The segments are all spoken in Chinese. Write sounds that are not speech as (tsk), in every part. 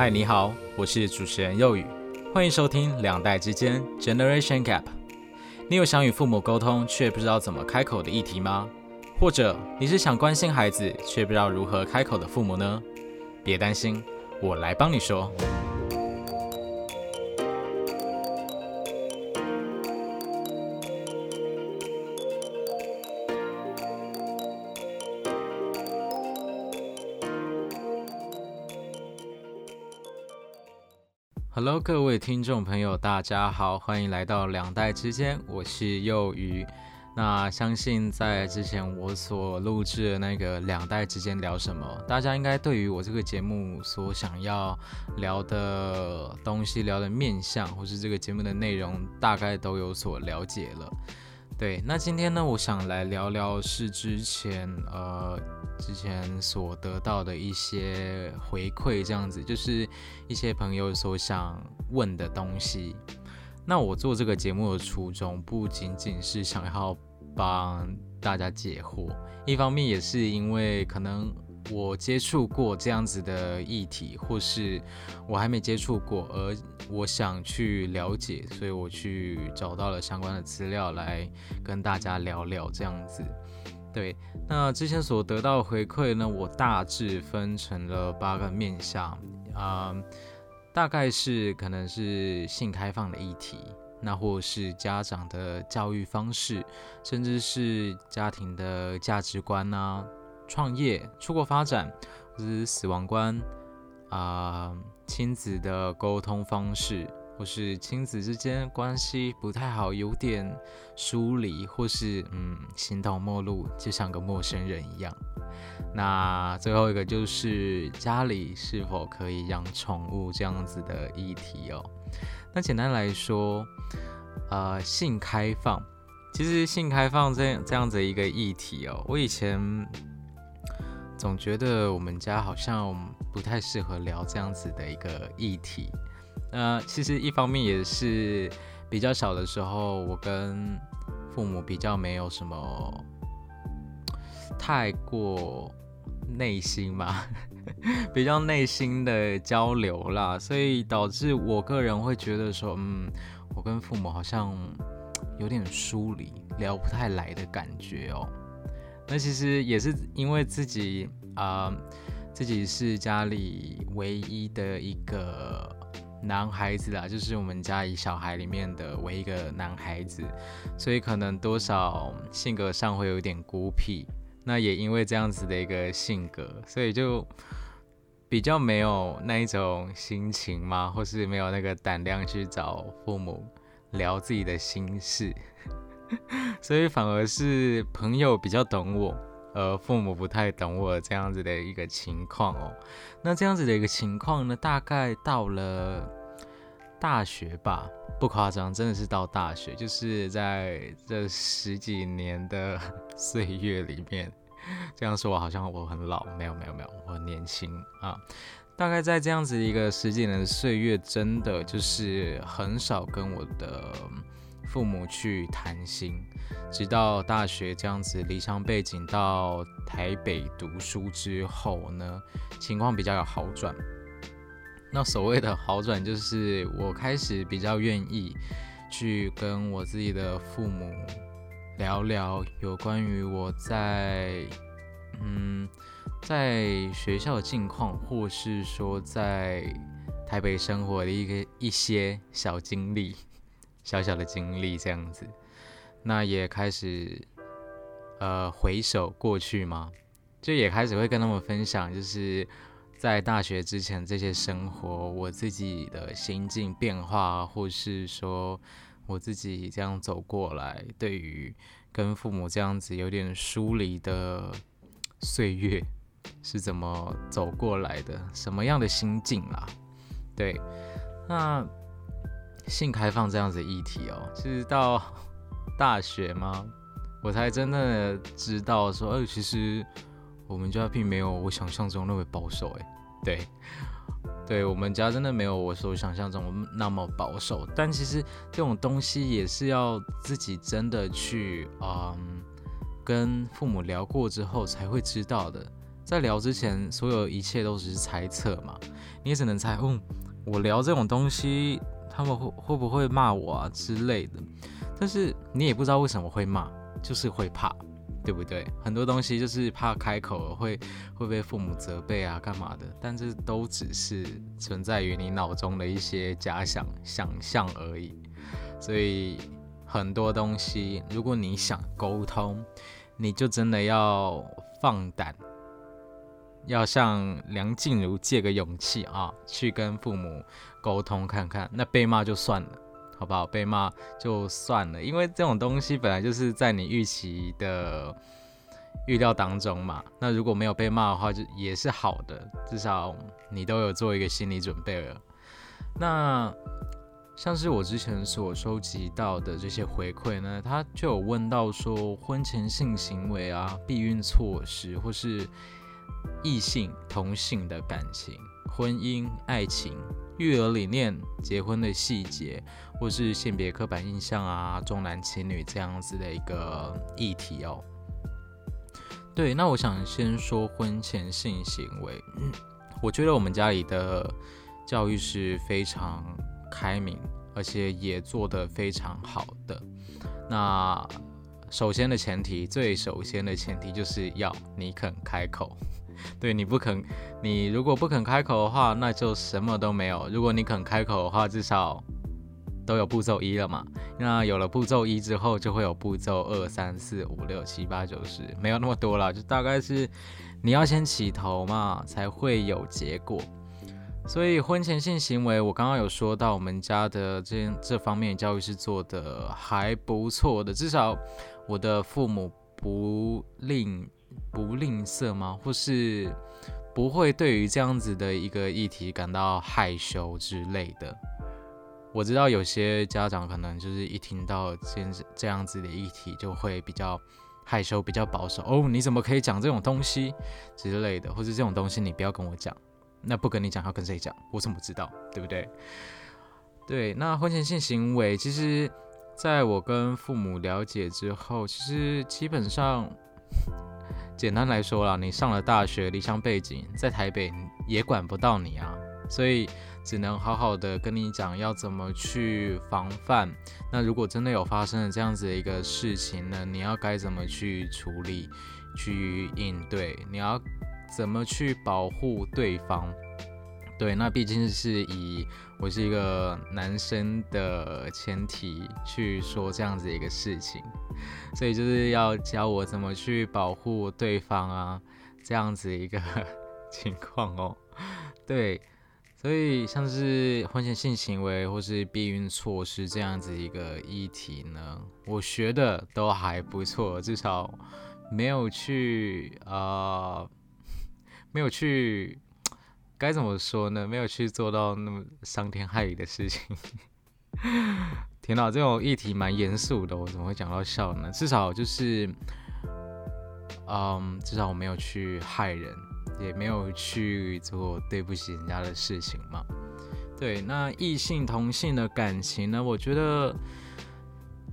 嗨，你好，我是主持人佑宇，欢迎收听两代之间 Generation Gap。你有想与父母沟通却不知道怎么开口的议题吗？或者你是想关心孩子却不知道如何开口的父母呢？别担心，我来帮你说。各位听众朋友，大家好，欢迎来到两代之间，我是幼鱼。那相信在之前我所录制的那个两代之间聊什么，大家应该对于我这个节目所想要聊的东西、聊的面向，或是这个节目的内容，大概都有所了解了。对，那今天呢，我想来聊聊是之前呃之前所得到的一些回馈，这样子就是一些朋友所想问的东西。那我做这个节目的初衷不仅仅是想要帮大家解惑，一方面也是因为可能。我接触过这样子的议题，或是我还没接触过，而我想去了解，所以我去找到了相关的资料来跟大家聊聊这样子。对，那之前所得到的回馈呢，我大致分成了八个面向，啊，大概是可能是性开放的议题，那或是家长的教育方式，甚至是家庭的价值观啊。创业、出国发展，或是死亡观啊，亲子的沟通方式，或是亲子之间关系不太好，有点疏离，或是嗯，形同陌路，就像个陌生人一样。那最后一个就是家里是否可以养宠物这样子的议题哦。那简单来说，呃，性开放，其实性开放这这样子一个议题哦，我以前。总觉得我们家好像不太适合聊这样子的一个议题。呃，其实一方面也是比较小的时候，我跟父母比较没有什么太过内心嘛，(laughs) 比较内心的交流啦，所以导致我个人会觉得说，嗯，我跟父母好像有点疏离，聊不太来的感觉哦。那其实也是因为自己啊，自己是家里唯一的一个男孩子啦，就是我们家里小孩里面的唯一一个男孩子，所以可能多少性格上会有点孤僻。那也因为这样子的一个性格，所以就比较没有那一种心情嘛，或是没有那个胆量去找父母聊自己的心事。(laughs) 所以反而是朋友比较懂我，而父母不太懂我这样子的一个情况哦。那这样子的一个情况呢，大概到了大学吧，不夸张，真的是到大学，就是在这十几年的 (laughs) 岁月里面，这样说我好像我很老，没有没有没有，我很年轻啊。大概在这样子一个十几年的岁月，真的就是很少跟我的。父母去谈心，直到大学这样子离乡背景到台北读书之后呢，情况比较有好转。那所谓的好转，就是我开始比较愿意去跟我自己的父母聊聊有关于我在嗯在学校的近况，或是说在台北生活的一个一些小经历。小小的经历这样子，那也开始呃回首过去嘛，就也开始会跟他们分享，就是在大学之前这些生活，我自己的心境变化，或是说我自己这样走过来，对于跟父母这样子有点疏离的岁月是怎么走过来的，什么样的心境啦？对，那。性开放这样子议题哦，其实到大学吗？(laughs) 我才真的知道说，哎，其实我们家并没有我想象中那么保守，哎，对，对我们家真的没有我所想象中那么保守。但其实这种东西也是要自己真的去，嗯，跟父母聊过之后才会知道的。在聊之前，所有一切都只是猜测嘛，你也只能猜，嗯，我聊这种东西，他们会会不会骂我啊之类的，但是你也不知道为什么会骂，就是会怕，对不对？很多东西就是怕开口会会被父母责备啊，干嘛的？但这都只是存在于你脑中的一些假想想象而已，所以很多东西，如果你想沟通，你就真的要放胆，要向梁静茹借个勇气啊，去跟父母沟通看看。那被骂就算了，好不好？被骂就算了，因为这种东西本来就是在你预期的预料当中嘛。那如果没有被骂的话，就也是好的，至少你都有做一个心理准备了。那。像是我之前所收集到的这些回馈呢，他就有问到说，婚前性行为啊、避孕措施，或是异性同性的感情、婚姻、爱情、育儿理念、结婚的细节，或是性别刻板印象啊、重男轻女这样子的一个议题哦。对，那我想先说婚前性行为，(clears throat) 我觉得我们家里的教育是非常。开明，而且也做得非常好的。那首先的前提，最首先的前提就是要你肯开口。对你不肯，你如果不肯开口的话，那就什么都没有。如果你肯开口的话，至少都有步骤一了嘛。那有了步骤一之后，就会有步骤二、三、四、五、六、七、八、九、十，没有那么多了，就大概是你要先起头嘛，才会有结果。所以婚前性行为，我刚刚有说到，我们家的这这方面教育是做的还不错的，至少我的父母不吝不吝啬吗？或是不会对于这样子的一个议题感到害羞之类的。我知道有些家长可能就是一听到这这样子的议题，就会比较害羞、比较保守。哦，你怎么可以讲这种东西之类的？或者这种东西你不要跟我讲。那不跟你讲，要跟谁讲？我怎么知道？对不对？对，那婚前性行为，其实在我跟父母了解之后，其实基本上，简单来说啦，你上了大学，离乡背景，在台北也管不到你啊，所以只能好好的跟你讲要怎么去防范。那如果真的有发生了这样子的一个事情呢，你要该怎么去处理、去应对？你要。怎么去保护对方？对，那毕竟是以我是一个男生的前提去说这样子一个事情，所以就是要教我怎么去保护对方啊，这样子一个 (laughs) 情况哦。对，所以像是婚前性行为或是避孕措施这样子一个议题呢，我学的都还不错，至少没有去啊。没有去，该怎么说呢？没有去做到那么伤天害理的事情。(laughs) 天哪，这种议题蛮严肃的，我怎么会讲到笑呢？至少就是，嗯，至少我没有去害人，也没有去做对不起人家的事情嘛。对，那异性同性的感情呢？我觉得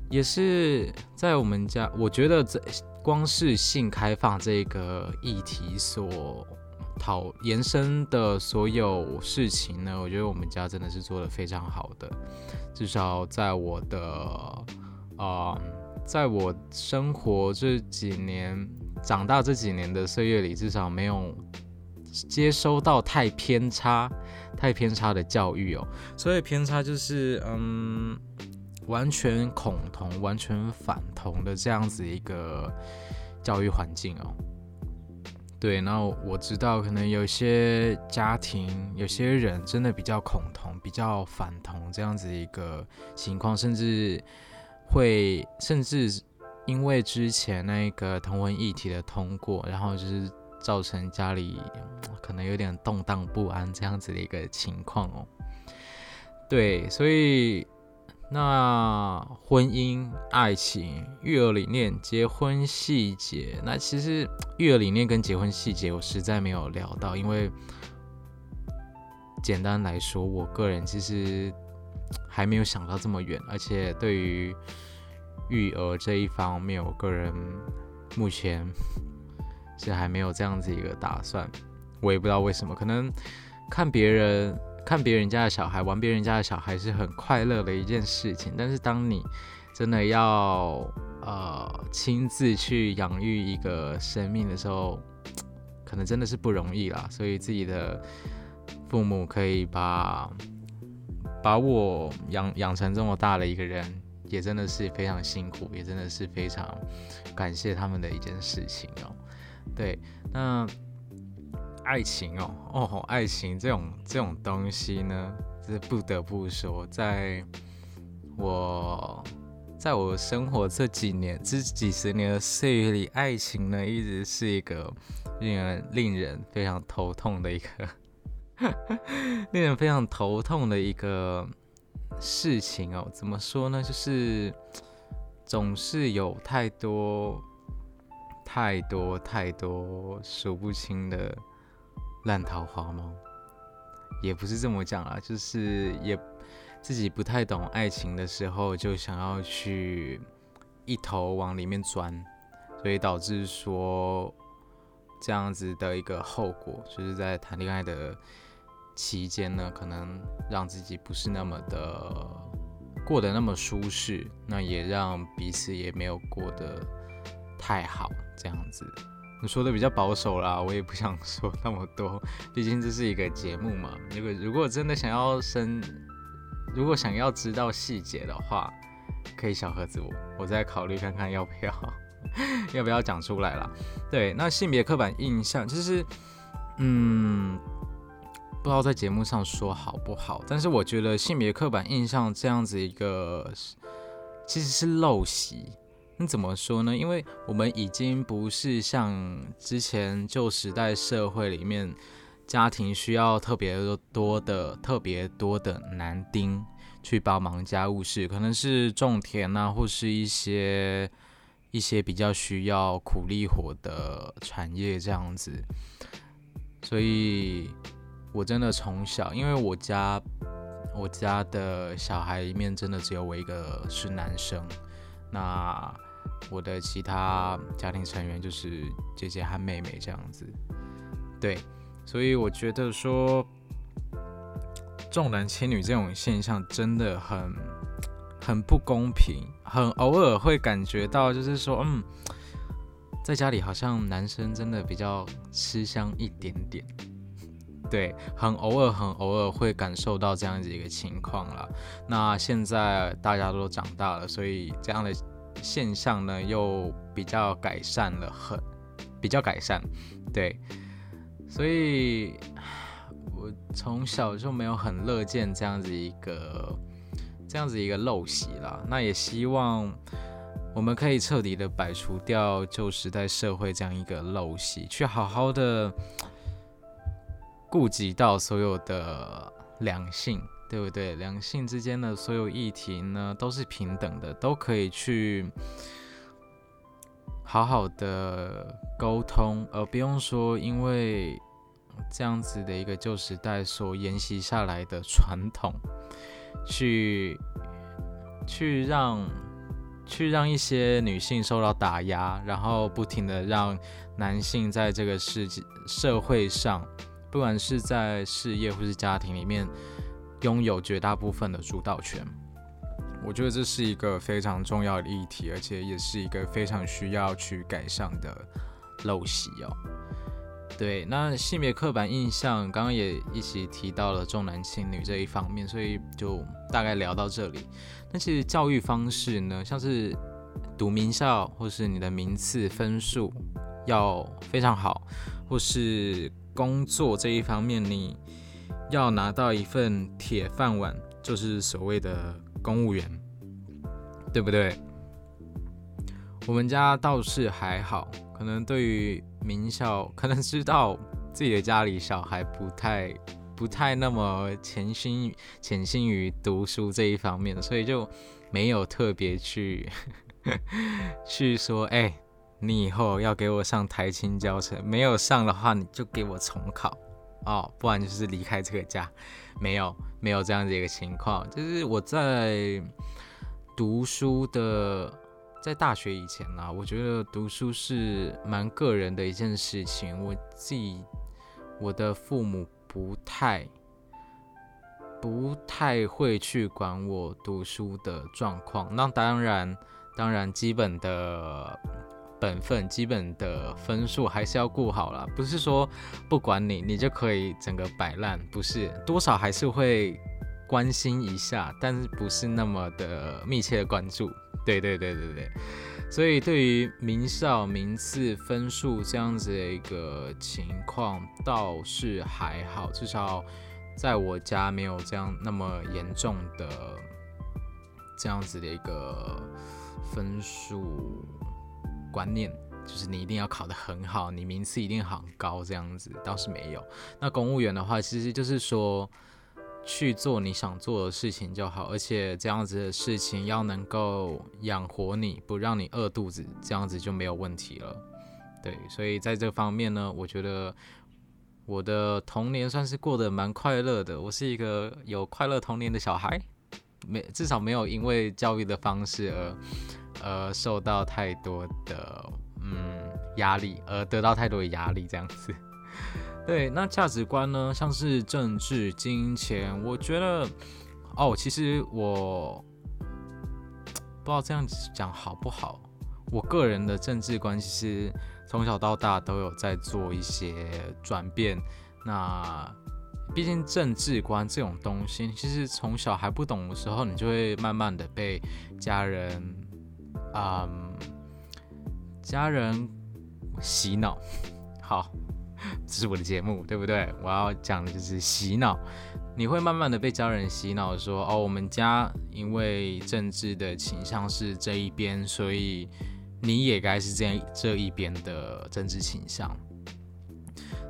也是在我们家，我觉得这光是性开放这个议题所。讨延伸的所有事情呢，我觉得我们家真的是做的非常好的，至少在我的啊，在我生活这几年、长大这几年的岁月里，至少没有接收到太偏差、太偏差的教育哦。所以偏差就是嗯，完全恐同、完全反同的这样子一个教育环境哦。对，那我知道，可能有些家庭、有些人真的比较恐同、比较反同这样子一个情况，甚至会，甚至因为之前那个同婚议题的通过，然后就是造成家里可能有点动荡不安这样子的一个情况哦。对，所以。那婚姻、爱情、育儿理念、结婚细节，那其实 (tsk) 育儿理念跟结婚细节，我实在没有聊到，因为简单来说，我个人其实还没有想到这么远，而且对于育儿这一方面，我个人目前是还没有这样子一个打算。我也不知道为什么，可能看别人看别人家的小孩玩别人家的小孩是很快乐的一件事情，但是当你真的要呃亲自去养育一个生命的时候，可能真的是不容易啦。所以自己的父母可以把把我养养成这么大的一个人，也真的是非常辛苦，也真的是非常感谢他们的一件事情哦。对，那。爱情哦哦，爱情这种这种东西呢，是不得不说，在我在我生活这几年这几十年的岁月里，爱情呢一直是一个令人令人非常头痛的一个 (laughs) 令人非常头痛的一个事情哦。怎么说呢？就是总是有太多太多太多数不清的。烂桃花吗？也不是这么讲啊，就是也自己不太懂爱情的时候，就想要去一头往里面钻，所以导致说这样子的一个后果，就是在谈恋爱的期间呢，可能让自己不是那么的过得那么舒适，那也让彼此也没有过得太好，这样子。你说的比较保守啦，我也不想说那么多，(laughs) 毕竟这是一个节目嘛。如果如果真的想要深，如果想要知道细节的话，可以小盒子我，我再考虑看看要不要，(laughs) 要不要讲出来啦。对，那性别刻板印象，就是，嗯，不知道在节目上说好不好，但是我觉得性别刻板印象这样子一个，其实是陋习。那怎么说呢？因为我们已经不是像之前旧时代社会里面，家庭需要特别多的、特别多的男丁去帮忙家务事，可能是种田啊，或是一些一些比较需要苦力活的产业这样子。所以，我真的从小，因为我家我家的小孩里面真的只有我一个是男生，那。我的其他家庭成员就是姐姐和妹妹这样子，对，所以我觉得说重男轻女这种现象真的很很不公平，很偶尔会感觉到就是说，嗯，在家里好像男生真的比较吃香一点点，对，很偶尔很偶尔会感受到这样子一个情况了。那现在大家都长大了，所以这样的。现象呢又比较改善了，很比较改善，对，所以我从小就没有很乐见这样子一个这样子一个陋习啦。那也希望我们可以彻底的摆除掉旧时代社会这样一个陋习，去好好的顾及到所有的良性。对不对？两性之间的所有议题呢，都是平等的，都可以去好好的沟通，而不用说因为这样子的一个旧时代所沿袭下来的传统，去去让去让一些女性受到打压，然后不停的让男性在这个世界社会上，不管是在事业或是家庭里面。拥有绝大部分的主导权，我觉得这是一个非常重要的议题，而且也是一个非常需要去改善的陋习哦。对，那性别刻板印象刚刚也一起提到了重男轻女这一方面，所以就大概聊到这里。那其实教育方式呢，像是读名校或是你的名次分数要非常好，或是工作这一方面你。要拿到一份铁饭碗，就是所谓的公务员，对不对？我们家倒是还好，可能对于名校，可能知道自己的家里小孩不太、不太那么潜心、潜心于读书这一方面，所以就没有特别去 (laughs) 去说，哎，你以后要给我上台青教程，没有上的话，你就给我重考。哦，不然就是离开这个家，没有没有这样子一个情况，就是我在读书的在大学以前呢，我觉得读书是蛮个人的一件事情。我自己，我的父母不太、不太会去管我读书的状况。那当然，当然，基本的本分、基本的分数还是要顾好了。不是说不管你，你就可以整个摆烂，不是，多少还是会关心一下，但是不是那么的密切的关注。对对对对对，所以对于名校名次分数这样子的一个情况倒是还好，至少在我家没有这样那么严重的这样子的一个分数观念，就是你一定要考得很好，你名次一定很高这样子倒是没有。那公务员的话，其实就是说。去做你想做的事情就好，而且这样子的事情要能够养活你，不让你饿肚子，这样子就没有问题了。对，所以在这方面呢，我觉得我的童年算是过得蛮快乐的。我是一个有快乐童年的小孩，没至少没有因为教育的方式而呃受到太多的嗯压力，而得到太多的压力这样子。对，那价值观呢？像是政治、金钱，我觉得，哦，其实我不知道这样子讲好不好。我个人的政治观其实从小到大都有在做一些转变。那毕竟政治观这种东西，其实从小还不懂的时候，你就会慢慢的被家人，嗯，家人洗脑。(laughs) 好。(laughs) 这是我的节目，对不对？我要讲的就是洗脑。你会慢慢的被家人洗脑，说哦，我们家因为政治的倾向是这一边，所以你也该是这样这一边的政治倾向。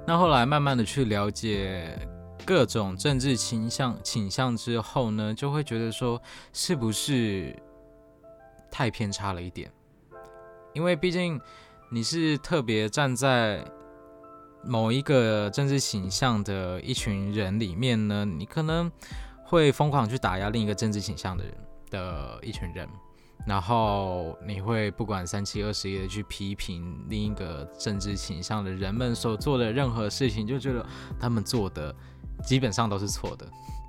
那后来慢慢的去了解各种政治倾向倾向之后呢，就会觉得说，是不是太偏差了一点？因为毕竟你是特别站在。某一个政治倾向的一群人里面呢，你可能会疯狂去打压另一个政治倾向的人的一群人，然后你会不管三七二十一的去批评另一个政治倾向的人们所做的任何事情，就觉得他们做的基本上都是错的，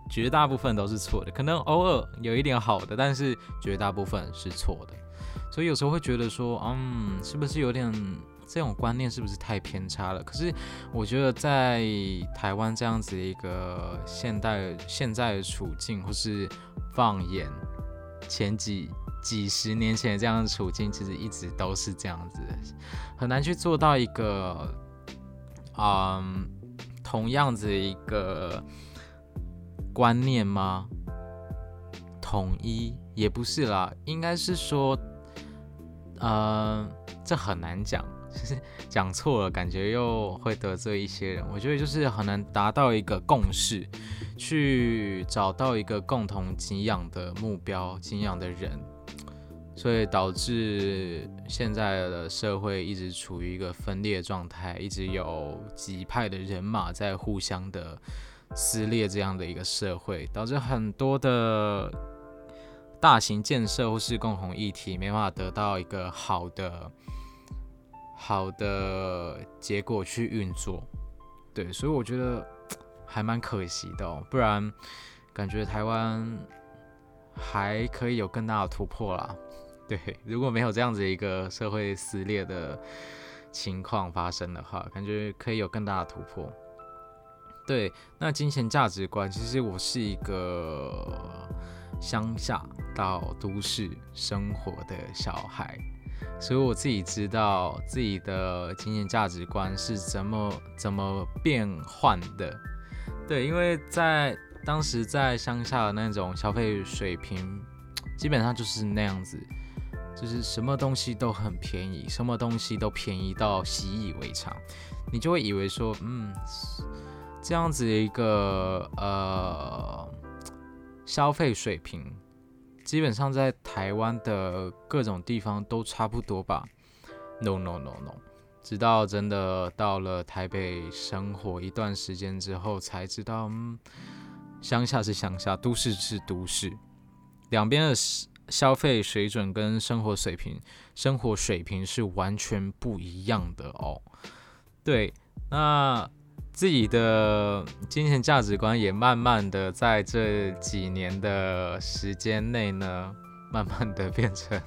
绝大部分都是错的，可能偶尔有一点好的，但是绝大部分是错的，所以有时候会觉得说，嗯，是不是有点？这种观念是不是太偏差了？可是我觉得在台湾这样子一个现代现在的处境，或是放眼前几几十年前的这样的处境，其实一直都是这样子，很难去做到一个，嗯，同样子一个观念吗？统一也不是啦，应该是说，呃，这很难讲。就是讲错了，感觉又会得罪一些人。我觉得就是很难达到一个共识，去找到一个共同敬仰的目标、敬仰的人，所以导致现在的社会一直处于一个分裂状态，一直有几派的人马在互相的撕裂，这样的一个社会，导致很多的大型建设或是共同议题没办法得到一个好的。好的结果去运作，对，所以我觉得还蛮可惜的哦。不然感觉台湾还可以有更大的突破啦。对，(laughs) 如果没有这样子一个社会撕裂的情况发生的话，感觉可以有更大的突破。对，那金钱价值观，其实我是一个乡下到都市生活的小孩。所以我自己知道自己的金钱价值观是怎么怎么变换的，对，因为在当时在乡下的那种消费水平，基本上就是那样子，就是什么东西都很便宜，什么东西都便宜到习以为常，你就会以为说，嗯，这样子一个呃消费水平。基本上在台湾的各种地方都差不多吧。No no no no，直到真的到了台北生活一段时间之后，才知道，嗯，乡下是乡下，都市是都市，两边的消费水准跟生活水平、生活水平是完全不一样的哦。对，那自己的金钱价值观也慢慢的在这几年的时间内呢，慢慢的变成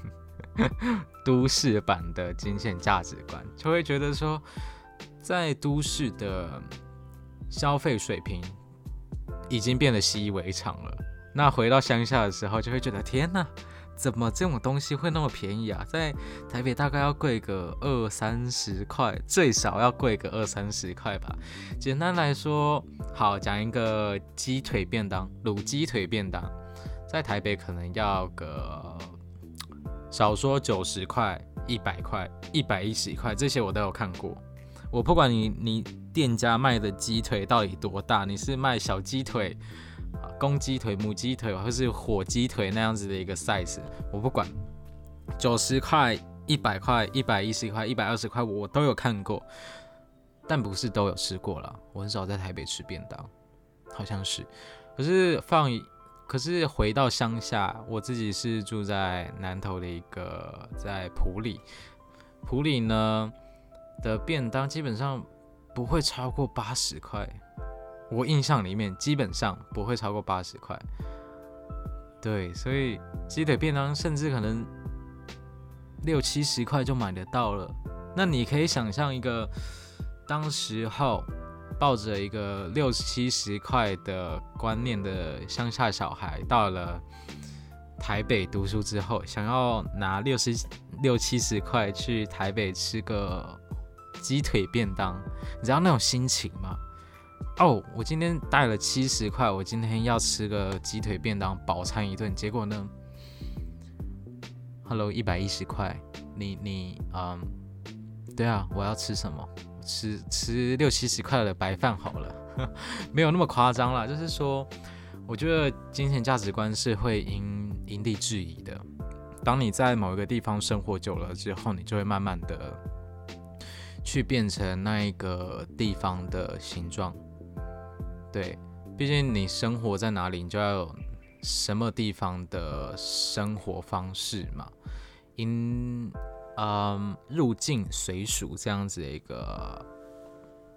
(laughs) 都市版的金钱价值观，就会觉得说，在都市的消费水平已经变得习以为常了。那回到乡下的时候，就会觉得天哪，怎么这种东西会那么便宜啊？在台北大概要贵个二三十块，最少要贵个二三十块吧。简单来说，好讲一个鸡腿便当，卤鸡腿便当，在台北可能要个少说九十块、一百块、一百一十块，这些我都有看过。我不管你你店家卖的鸡腿到底多大，你是卖小鸡腿。公鸡腿、母鸡腿，或是火鸡腿那样子的一个 size，我不管，九十块、一百块、一百一十块、一百二十块，我都有看过，但不是都有吃过了。我很少在台北吃便当，好像是。可是放，可是回到乡下，我自己是住在南头的一个在埔里，埔里呢的便当基本上不会超过八十块。我印象里面基本上不会超过八十块，对，所以鸡腿便当甚至可能六七十块就买得到了。那你可以想象一个当时候抱着一个六七十块的观念的乡下小孩，到了台北读书之后，想要拿六十六七十块去台北吃个鸡腿便当，你知道那种心情吗？哦，我今天带了七十块，我今天要吃个鸡腿便当，饱餐一顿。结果呢？Hello，一百一十块，你你嗯，对啊，我要吃什么？吃吃六七十块的白饭好了，(laughs) 没有那么夸张啦。就是说，我觉得金钱价值观是会因因地制宜的。当你在某一个地方生活久了之后，你就会慢慢的去变成那一个地方的形状。对，毕竟你生活在哪里，你就要有什么地方的生活方式嘛。因，嗯，入境随俗这样子的一个，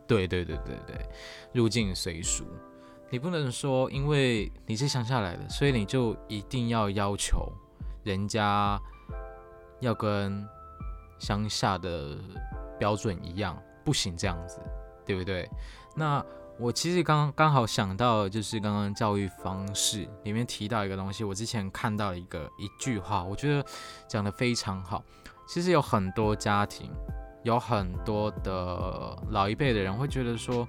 对对对对对，入境随俗，你不能说因为你是乡下来的，所以你就一定要要求人家要跟乡下的标准一样，不行这样子，对不对？那。我其实刚刚好想到，就是刚刚教育方式里面提到一个东西，我之前看到一个一句话，我觉得讲的非常好。其实有很多家庭，有很多的老一辈的人会觉得说，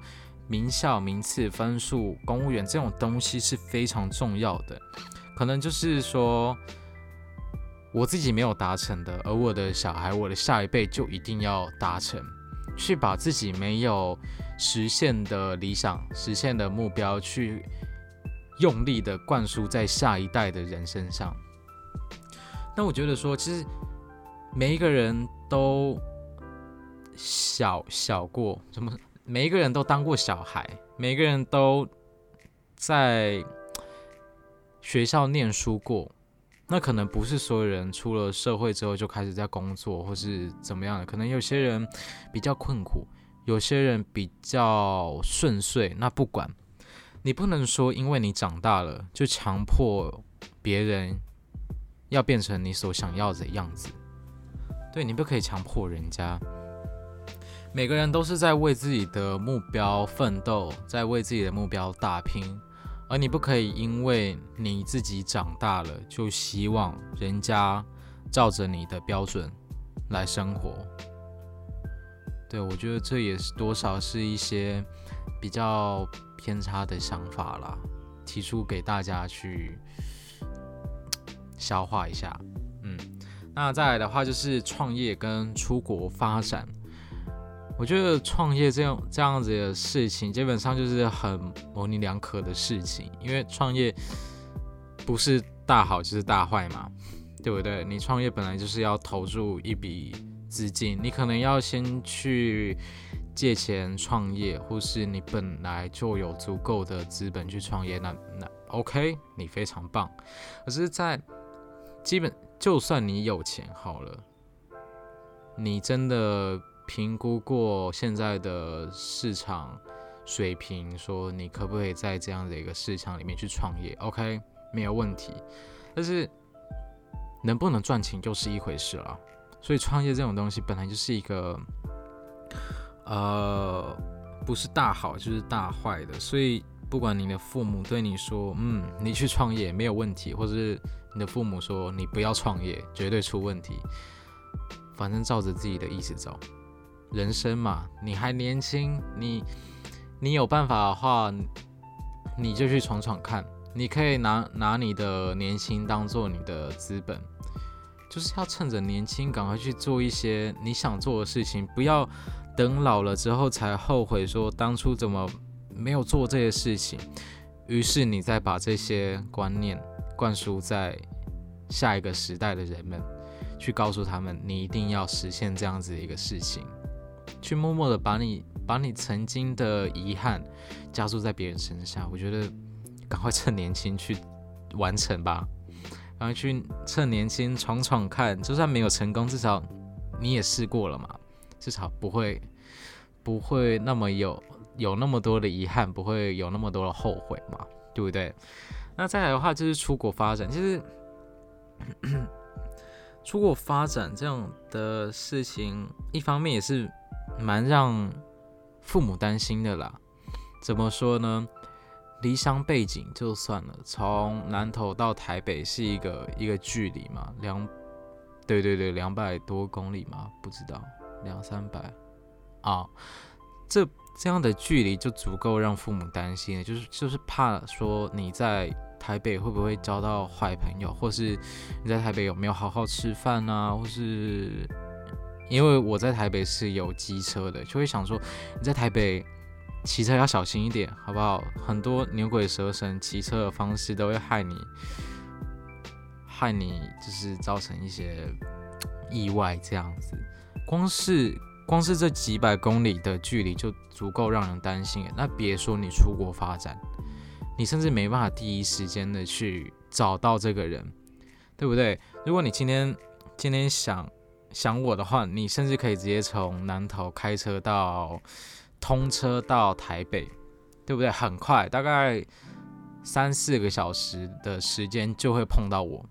名校、名次、分数、公务员这种东西是非常重要的，可能就是说我自己没有达成的，而我的小孩、我的下一辈就一定要达成。去把自己没有实现的理想、实现的目标，去用力的灌输在下一代的人身上。那我觉得说，其实每一个人都小小过，怎么？每一个人都当过小孩，每一个人都在学校念书过。那可能不是所有人出了社会之后就开始在工作，或是怎么样的。可能有些人比较困苦，有些人比较顺遂。那不管，你不能说因为你长大了就强迫别人要变成你所想要的样子。对你不可以强迫人家。每个人都是在为自己的目标奋斗，在为自己的目标打拼。而你不可以因为你自己长大了，就希望人家照着你的标准来生活。对我觉得这也是多少是一些比较偏差的想法啦，提出给大家去消化一下。嗯，那再来的话就是创业跟出国发展。我觉得创业这样这样子的事情，基本上就是很模棱两可的事情，因为创业不是大好就是大坏嘛，对不对？你创业本来就是要投入一笔资金，你可能要先去借钱创业，或是你本来就有足够的资本去创业，那那 OK，你非常棒。可是，在基本就算你有钱好了，你真的评估过现在的市场水平，说你可不可以在这样的一个市场里面去创业？OK，没有问题。但是能不能赚钱又是一回事了。所以创业这种东西本来就是一个，呃，不是大好就是大坏的。所以不管你的父母对你说，嗯，你去创业没有问题，或者是你的父母说你不要创业，绝对出问题。反正照着自己的意思走，人生嘛，你还年轻，你你有办法的话，你就去闯闯看。你可以拿拿你的年轻当做你的资本。就是要趁着年轻，赶快去做一些你想做的事情，不要等老了之后才后悔，说当初怎么没有做这些事情。于是你再把这些观念灌输在下一个时代的人们，去告诉他们，你一定要实现这样子的一个事情，去默默的把你把你曾经的遗憾加注在别人身上。我觉得赶快趁年轻去完成吧。然后去趁年轻闯闯看，就算没有成功，至少你也试过了嘛，至少不会不会那么有有那么多的遗憾，不会有那么多的后悔嘛，对不对？那再来的话就是出国发展，其实 (clears throat) 出国发展这样的事情，一方面也是蛮让父母担心的啦。怎么说呢？离乡背景就算了，从南投到台北是一个一个距离嘛，两，对对对，两百多公里嘛，不知道两三百啊，这这样的距离就足够让父母担心了，就是就是怕说你在台北会不会交到坏朋友，或是你在台北有没有好好吃饭啊，或是因为我在台北是有机车的，就会想说你在台北。骑车要小心一点，好不好？很多牛鬼蛇神骑车的方式都会害你，害你就是造成一些意外这样子。光是光是这几百公里的距离就足够让人担心，那别说你出国发展，你甚至没办法第一时间的去找到这个人，对不对？如果你今天今天想想我的话，你甚至可以直接从南头开车到。通车到台北，对不对？很快，大概三四个小时的时间就会碰到我。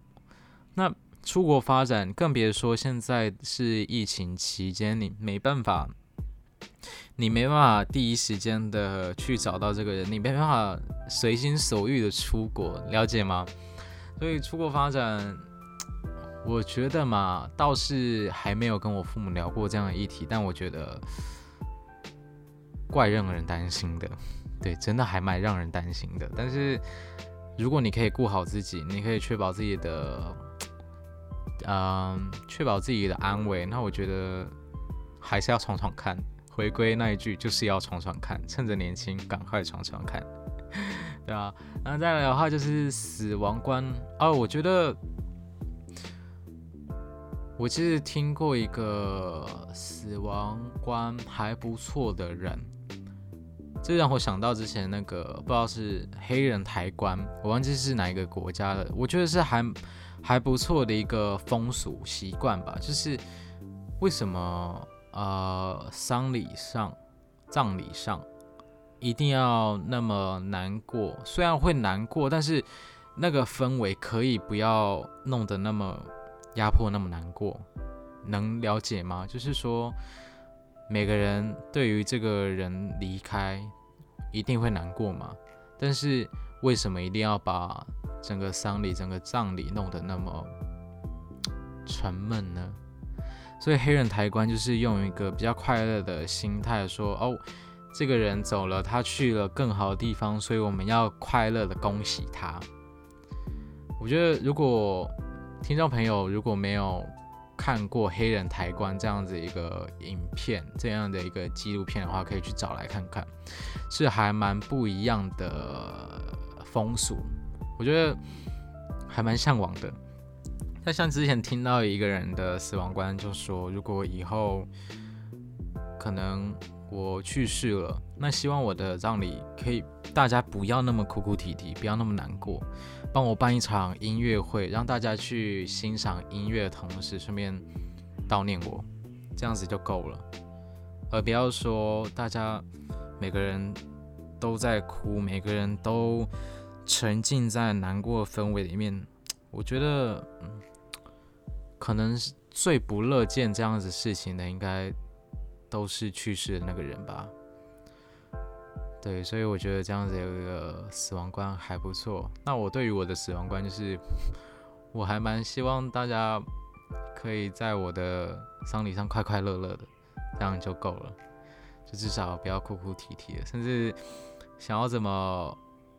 那出国发展，更别说现在是疫情期间，你没办法，你没办法第一时间的去找到这个人，你没办法随心所欲的出国，了解吗？所以出国发展，我觉得嘛，倒是还没有跟我父母聊过这样的议题，但我觉得。怪让人担心的，对，真的还蛮让人担心的。但是如果你可以顾好自己，你可以确保自己的，嗯，确保自己的安危，那我觉得还是要闯闯看。回归那一句，就是要闯闯看，趁着年轻，赶快闯闯看，(laughs) 对啊。那再来的话就是死亡观哦，我觉得我其实听过一个死亡观还不错的人。这让我想到之前那个不知道是黑人抬棺，我忘记是哪一个国家的，我觉得是还还不错的一个风俗习惯吧。就是为什么呃丧礼上、葬礼上一定要那么难过？虽然会难过，但是那个氛围可以不要弄得那么压迫、那么难过，能了解吗？就是说。每个人对于这个人离开一定会难过嘛？但是为什么一定要把整个丧礼、整个葬礼弄得那么沉闷呢？所以黑人抬棺就是用一个比较快乐的心态说：“哦，这个人走了，他去了更好的地方，所以我们要快乐的恭喜他。”我觉得如果听众朋友如果没有，看过黑人抬棺这样子一个影片，这样的一个纪录片的话，可以去找来看看，是还蛮不一样的风俗，我觉得还蛮向往的。那像之前听到一个人的死亡观，就说如果以后可能我去世了，那希望我的葬礼可以大家不要那么哭哭啼啼，不要那么难过，帮我办一场音乐会，让大家去欣赏音乐的同时，顺便悼念我，这样子就够了，而不要说大家每个人都在哭，每个人都沉浸在难过氛围里面，我觉得，嗯，可能是最不乐见这样子事情的，应该。都是去世的那个人吧，对，所以我觉得这样子有一个死亡观还不错。那我对于我的死亡观就是，(laughs) 我还蛮希望大家可以在我的丧礼上快快乐乐的，这样就够了，就至少不要哭哭啼啼的，甚至想要怎么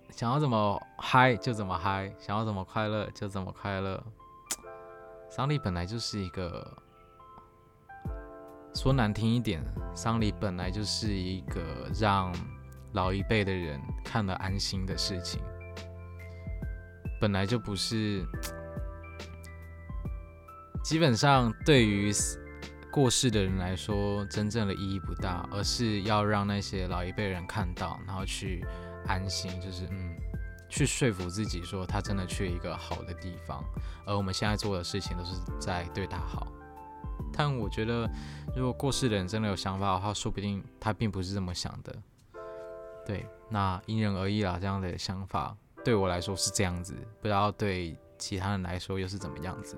想要怎么嗨就怎么嗨，想要怎么快乐就怎么快乐。(tsk) 丧礼本来就是一个。说难听一点，丧礼本来就是一个让老一辈的人看了安心的事情，本来就不是，基本上对于过世的人来说，真正的意义不大，而是要让那些老一辈人看到，然后去安心，就是嗯，去说服自己说他真的去一个好的地方，而我们现在做的事情都是在对他好。但我觉得，如果过世的人真的有想法的话，说不定他并不是这么想的。对，那因人而异啦。这样的想法对我来说是这样子，不知道对其他人来说又是怎么样子。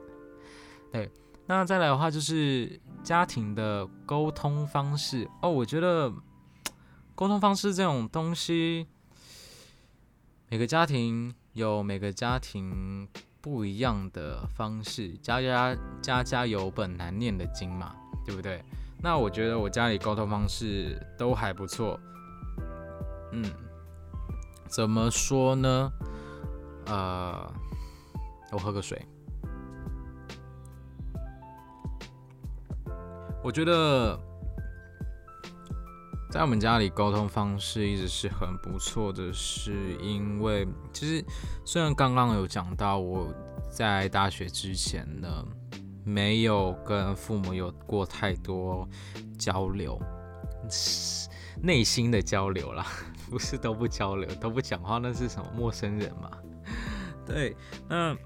对，那再来的话就是家庭的沟通方式哦。我觉得沟通方式这种东西，每个家庭有每个家庭。不一样的方式，家家家家有本难念的经嘛，对不对？那我觉得我家里沟通方式都还不错。嗯，怎么说呢？呃，我喝个水。我觉得在我们家里沟通方式一直是很不错的，是因为其实虽然刚刚有讲到我。在大学之前呢，没有跟父母有过太多交流，(laughs) 内心的交流啦，(laughs) 不是都不交流，都不讲话，那是什么陌生人嘛？对，那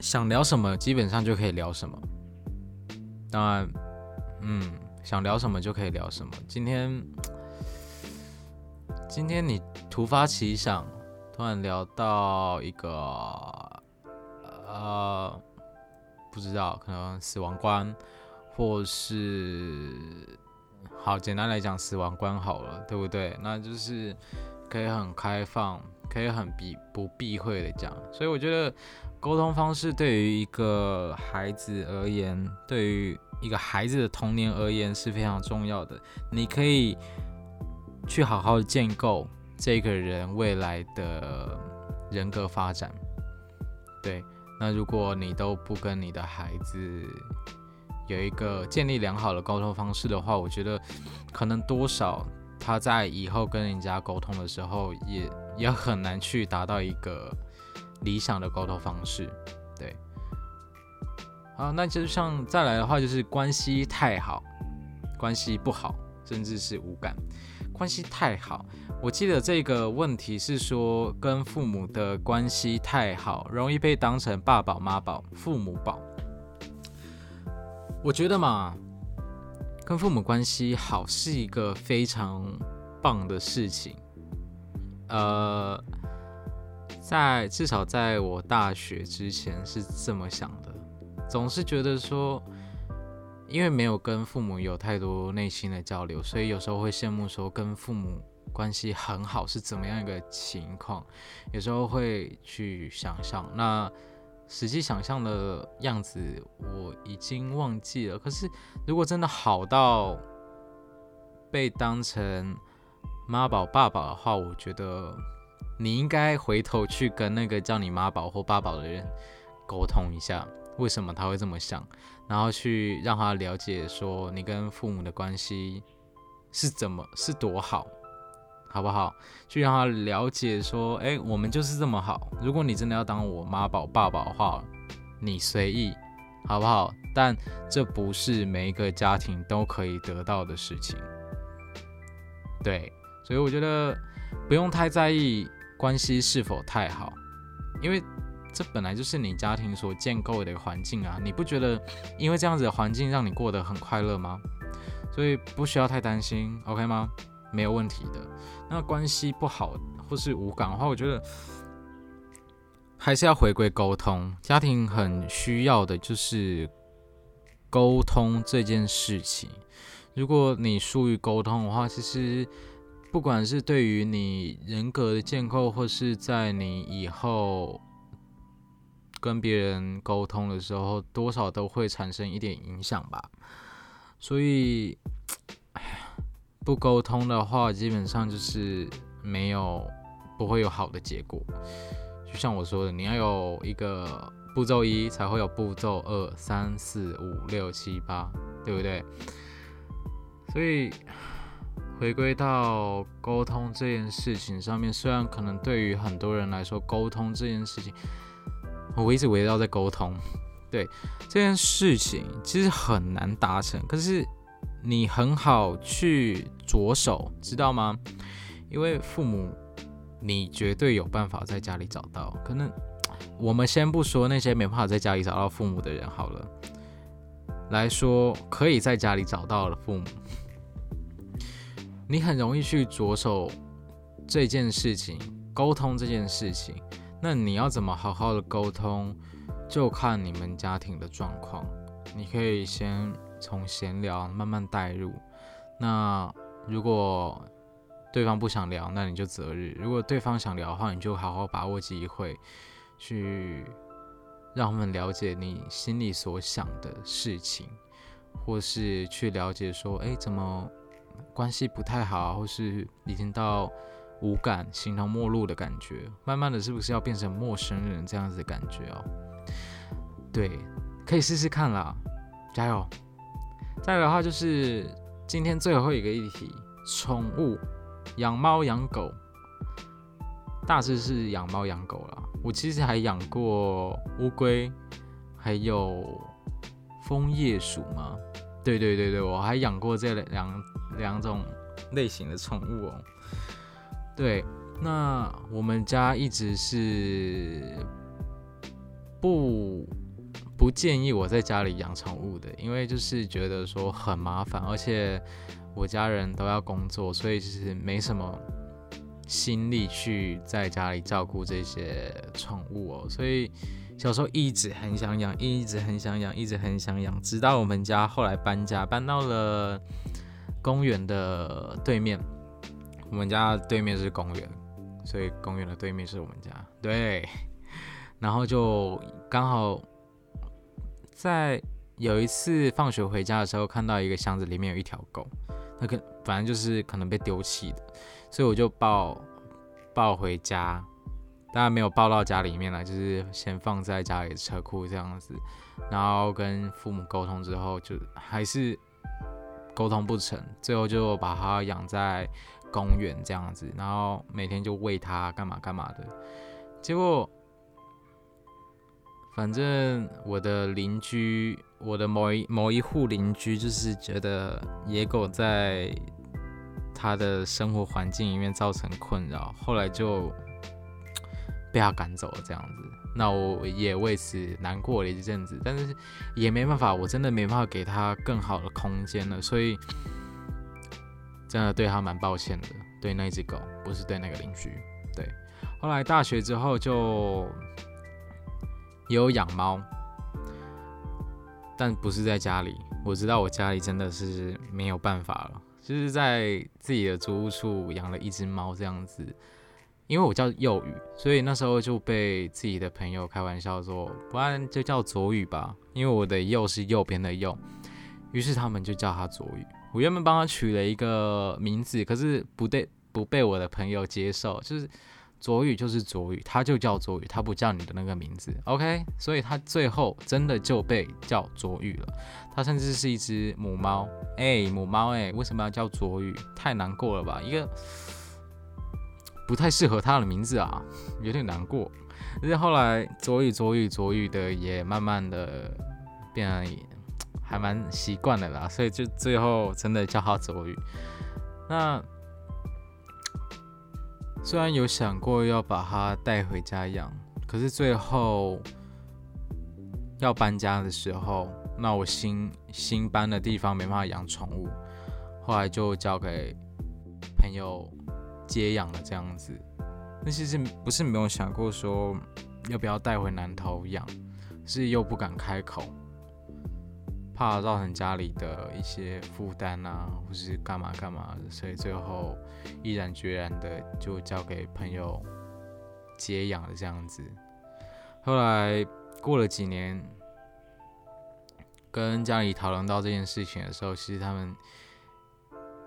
想聊什么，基本上就可以聊什么。当然，嗯，想聊什么就可以聊什么。今天，今天你突发奇想。突然聊到一个，呃，不知道，可能死亡观，或是好简单来讲，死亡观好了，对不对？那就是可以很开放，可以很避不避讳的讲。所以我觉得沟通方式对于一个孩子而言，对于一个孩子的童年而言是非常重要的。你可以去好好建构。这个人未来的人格发展，对，那如果你都不跟你的孩子有一个建立良好的沟通方式的话，我觉得可能多少他在以后跟人家沟通的时候，也也很难去达到一个理想的沟通方式，对。啊，那就像再来的话，就是关系太好，关系不好，甚至是无感。关系太好，我记得这个问题是说跟父母的关系太好，容易被当成爸宝妈宝、父母宝。我觉得嘛，跟父母关系好是一个非常棒的事情。呃，在至少在我大学之前是这么想的，总是觉得说。因为没有跟父母有太多内心的交流，所以有时候会羡慕说跟父母关系很好是怎么样一个情况。有时候会去想象，那实际想象的样子我已经忘记了。可是如果真的好到被当成妈宝爸宝的话，我觉得你应该回头去跟那个叫你妈宝或爸宝的人沟通一下，为什么他会这么想。然后去让他了解，说你跟父母的关系是怎么是多好，好不好？去让他了解，说，哎，我们就是这么好。如果你真的要当我妈宝爸宝的话，你随意，好不好？但这不是每一个家庭都可以得到的事情。对，所以我觉得不用太在意关系是否太好，因为这本来就是你家庭所建构的环境啊。你不觉得因为这样子的环境让你过得很快乐吗？所以不需要太担心，OK 吗？没有问题的。那关系不好或是无感的话，我觉得还是要回归沟通。家庭很需要的就是沟通这件事情。如果你疏于沟通的话，其实不管是对于你人格的建构，或是在你以后跟别人沟通的时候，多少都会产生一点影响吧。所以，不沟通的话，基本上就是没有不会有好的结果。就像我说的，你要有一个步骤一，才会有步骤二、三、四、五、六、七、八，对不对？所以回归到沟通这件事情上面，虽然可能对于很多人来说，沟通这件事情，我一直围绕在沟通，对这件事情其实很难达成，可是你很好去着手，知道吗？因为父母，你绝对有办法在家里找到。可能我们先不说那些没办法在家里找到父母的人好了，来说可以在家里找到的父母。你很容易去着手这件事情，沟通这件事情。那你要怎么好好的沟通，就看你们家庭的状况。你可以先从闲聊慢慢带入。那如果对方不想聊，那你就择日；如果对方想聊的话，你就好好把握机会，去让他们了解你心里所想的事情，或是去了解说，哎，怎么？关系不太好，或是已经到无感、形同陌路的感觉，慢慢的是不是要变成陌生人这样子的感觉哦？对，可以试试看啦，加油！再有的话就是今天最后一个议题：宠物，养猫养狗，大致是养猫养狗了。我其实还养过乌龟，还有枫叶鼠吗？对对对对，我还养过这两。两种类型的宠物哦，对，那我们家一直是不不建议我在家里养宠物的，因为就是觉得说很麻烦，而且我家人都要工作，所以就是没什么心力去在家里照顾这些宠物哦，所以小时候一直很想养，一直很想养，一直很想养，直到我们家后来搬家，搬到了。公园的对面，我们家对面是公园，所以公园的对面是我们家。对，(laughs) 然后就刚好在有一次放学回家的时候，看到一个箱子里面有一条狗，那个反正就是可能被丢弃的，所以我就抱抱回家，当然没有抱到家里面了，就是先放在家里车库这样子，然后跟父母沟通之后，就还是。沟通不成，最后就把它养在公园这样子，然后每天就喂它干嘛干嘛的。结果，反正我的邻居，我的某一某一户邻居，就是觉得野狗在他的生活环境里面造成困扰，后来就 (tsk) 被他赶走了这样子。那我也为此难过了一阵子，但是也没办法，我真的没办法给他更好的空间了，所以真的对他蛮抱歉的，对那只狗，不是对那个邻居。对，后来大学之后就也有养猫，但不是在家里。我知道我家里真的是没有办法了，就是在自己的租屋处养了一只猫这样子。因为我叫右宇，所以那时候就被自己的朋友开玩笑说，不然就叫左宇吧，因为我的右是右边的右，于是他们就叫他左宇。我原本帮他取了一个名字，可是不对，不被我的朋友接受，就是左宇就是左宇，他就叫左宇，他不叫你的那个名字，OK？所以他最后真的就被叫左宇了。他甚至是一只母猫，哎，母猫，哎，为什么要叫左宇？太难过了吧，一个。不太适合他的名字啊，有点难过。而且后来左语左语左语的也慢慢的变得还蛮习惯的啦，所以就最后真的叫他走语。那虽然有想过要把它带回家养，可是最后要搬家的时候，那我新新搬的地方没办法养宠物，后来就交给朋友接养了这样子。那其实不是没有想过说要不要带回南头养，是又不敢开口，怕造成家里的一些负担啊，或是干嘛干嘛的，所以最后毅然决然的就交给朋友接养了这样子。后来过了几年，跟家里讨论到这件事情的时候，其实他们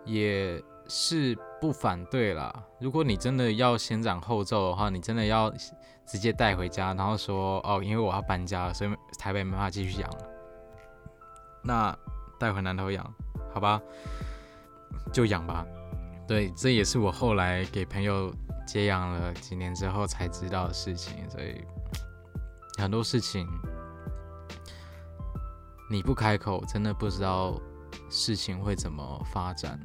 也是。不反对啦。如果你真的要先斩后奏的话，你真的要直接带回家，然后说哦，因为我要搬家了，所以台北没办法继续养了。那带回南头养，好吧，就养吧。对，这也是我后来给朋友接养了几年之后才知道的事情。所以很多事情你不开口，真的不知道事情会怎么发展。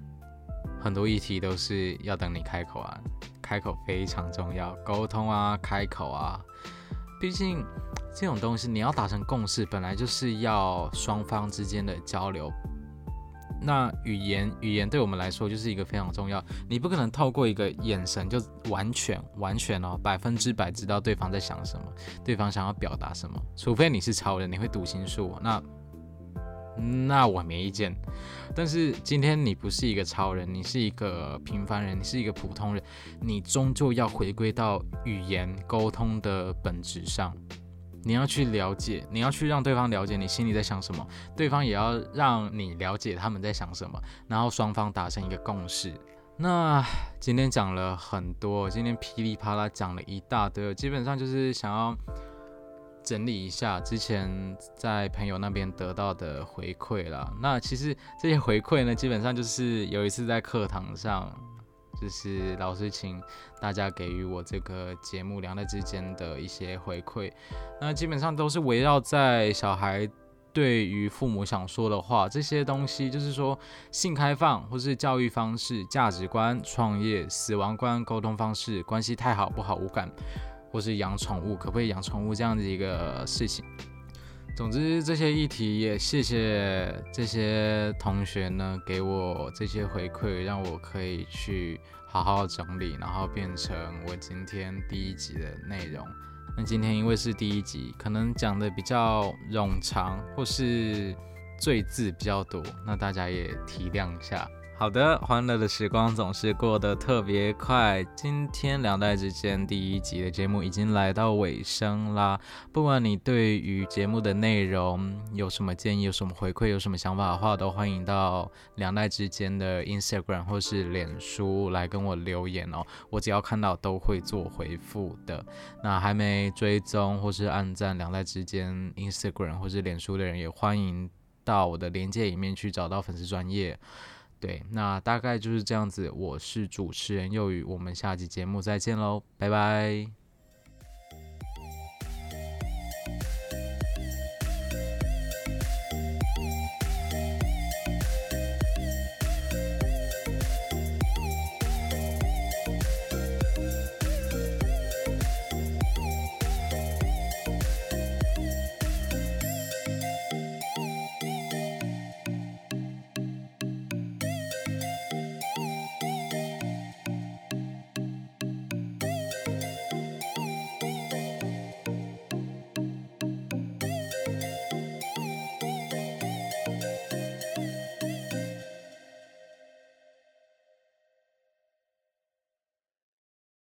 很多议题都是要等你开口啊，开口非常重要，沟通啊，开口啊，毕竟这种东西你要达成共识，本来就是要双方之间的交流。那语言，语言对我们来说就是一个非常重要，你不可能透过一个眼神就完全完全哦百分之百知道对方在想什么，对方想要表达什么，除非你是超人，你会读心术，那。那我没意见，但是今天你不是一个超人，你是一个平凡人，你是一个普通人，你终究要回归到语言沟通的本质上，你要去了解，你要去让对方了解你心里在想什么，对方也要让你了解他们在想什么，然后双方达成一个共识。那今天讲了很多，今天噼里啪啦讲了一大堆，基本上就是想要。整理一下之前在朋友那边得到的回馈啦。那其实这些回馈呢，基本上就是有一次在课堂上，就是老师请大家给予我这个节目两代之间的一些回馈。那基本上都是围绕在小孩对于父母想说的话这些东西，就是说性开放或是教育方式、价值观、创业、死亡观、沟通方式、关系太好不好、无感。或是养宠物，可不可以养宠物这样的一个事情？总之，这些议题也谢谢这些同学呢，给我这些回馈，让我可以去好好整理，然后变成我今天第一集的内容。那今天因为是第一集，可能讲的比较冗长，或是赘字比较多，那大家也体谅一下。好的，欢乐的时光总是过得特别快。今天两代之间第一集的节目已经来到尾声啦。不管你对于节目的内容有什么建议、有什么回馈、有什么想法的话，都欢迎到两代之间的 Instagram 或是脸书来跟我留言哦。我只要看到都会做回复的。那还没追踪或是按赞两代之间 Instagram 或是脸书的人，也欢迎到我的连接里面去找到粉丝专业。对，那大概就是这样子。我是主持人又宇，我们下期节目再见喽，拜拜。